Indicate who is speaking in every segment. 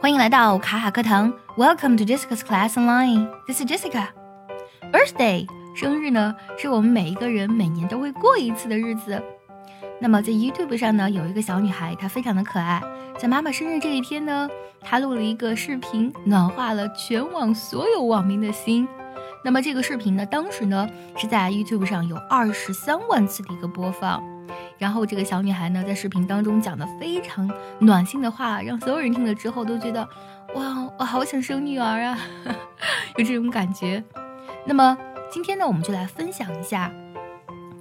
Speaker 1: 欢迎来到卡卡课堂，Welcome to Jessica's Class Online. This is Jessica. Birthday，生日呢，是我们每一个人每年都会过一次的日子。那么在 YouTube 上呢，有一个小女孩，她非常的可爱。在妈妈生日这一天呢，她录了一个视频，暖化了全网所有网民的心。那么这个视频呢，当时呢是在 YouTube 上有二十三万次的一个播放。然后这个小女孩呢，在视频当中讲的非常暖心的话，让所有人听了之后都觉得，哇，我好想生女儿啊，有这种感觉。那么今天呢，我们就来分享一下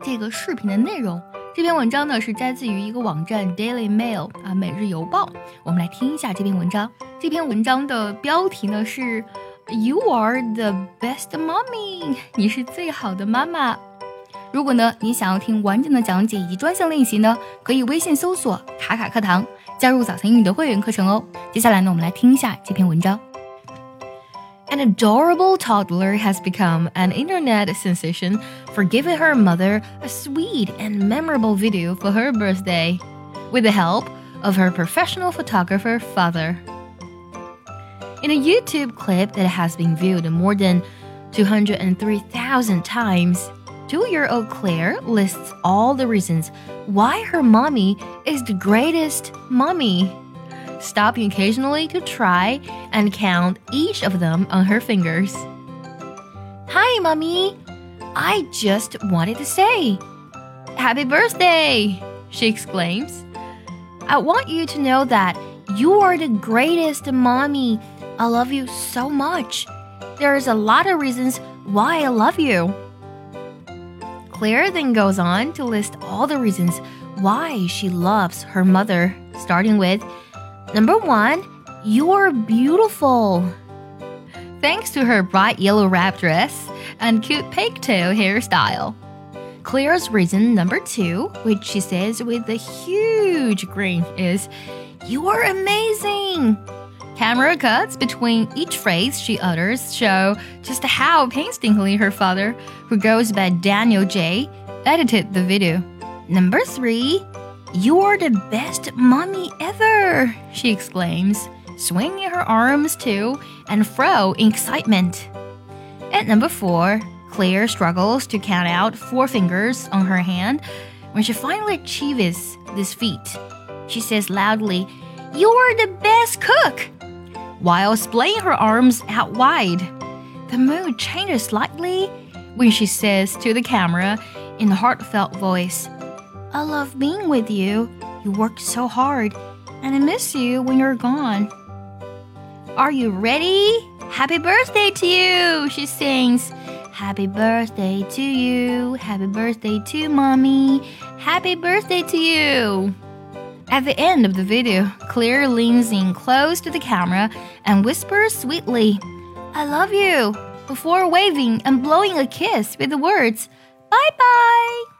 Speaker 1: 这个视频的内容。这篇文章呢是摘自于一个网站 Daily Mail 啊，每日邮报。我们来听一下这篇文章。这篇文章的标题呢是 You are the best mommy，你是最好的妈妈。如果呢，你想要听完整的讲解以及专项练习呢，可以微信搜索“卡卡课堂”，加入早餐英语的会员课程哦。接下来呢，我们来听一下这篇文章。An adorable toddler has become an internet sensation for giving her mother a sweet and memorable video for her birthday, with the help of her professional photographer father. In a YouTube clip that has been viewed more than 203,000 times, Two year old Claire lists all the reasons why her mommy is the greatest mommy, stopping occasionally to try and count each of them on her fingers. Hi, mommy! I just wanted to say, Happy birthday! she exclaims. I want you to know that you are the greatest mommy. I love you so much. There's a lot of reasons why I love you. Claire then goes on to list all the reasons why she loves her mother, starting with number one, you're beautiful. Thanks to her bright yellow wrap dress and cute pigtail hairstyle. Claire's reason number two, which she says with a huge grin, is You're amazing! Camera cuts between each phrase she utters show just how painstakingly her father, who goes by Daniel J, edited the video. Number three, You're the best mommy ever, she exclaims, swinging her arms to and fro in excitement. At number four, Claire struggles to count out four fingers on her hand when she finally achieves this feat. She says loudly, You're the best cook! While splaying her arms out wide. The mood changes slightly when she says to the camera in a heartfelt voice, I love being with you. You worked so hard, and I miss you when you're gone. Are you ready? Happy birthday to you, she sings. Happy birthday to you. Happy birthday to mommy. Happy birthday to you. At the end of the video, Claire leans in close to the camera and whispers sweetly, I love you, before waving and blowing a kiss with the words, Bye bye.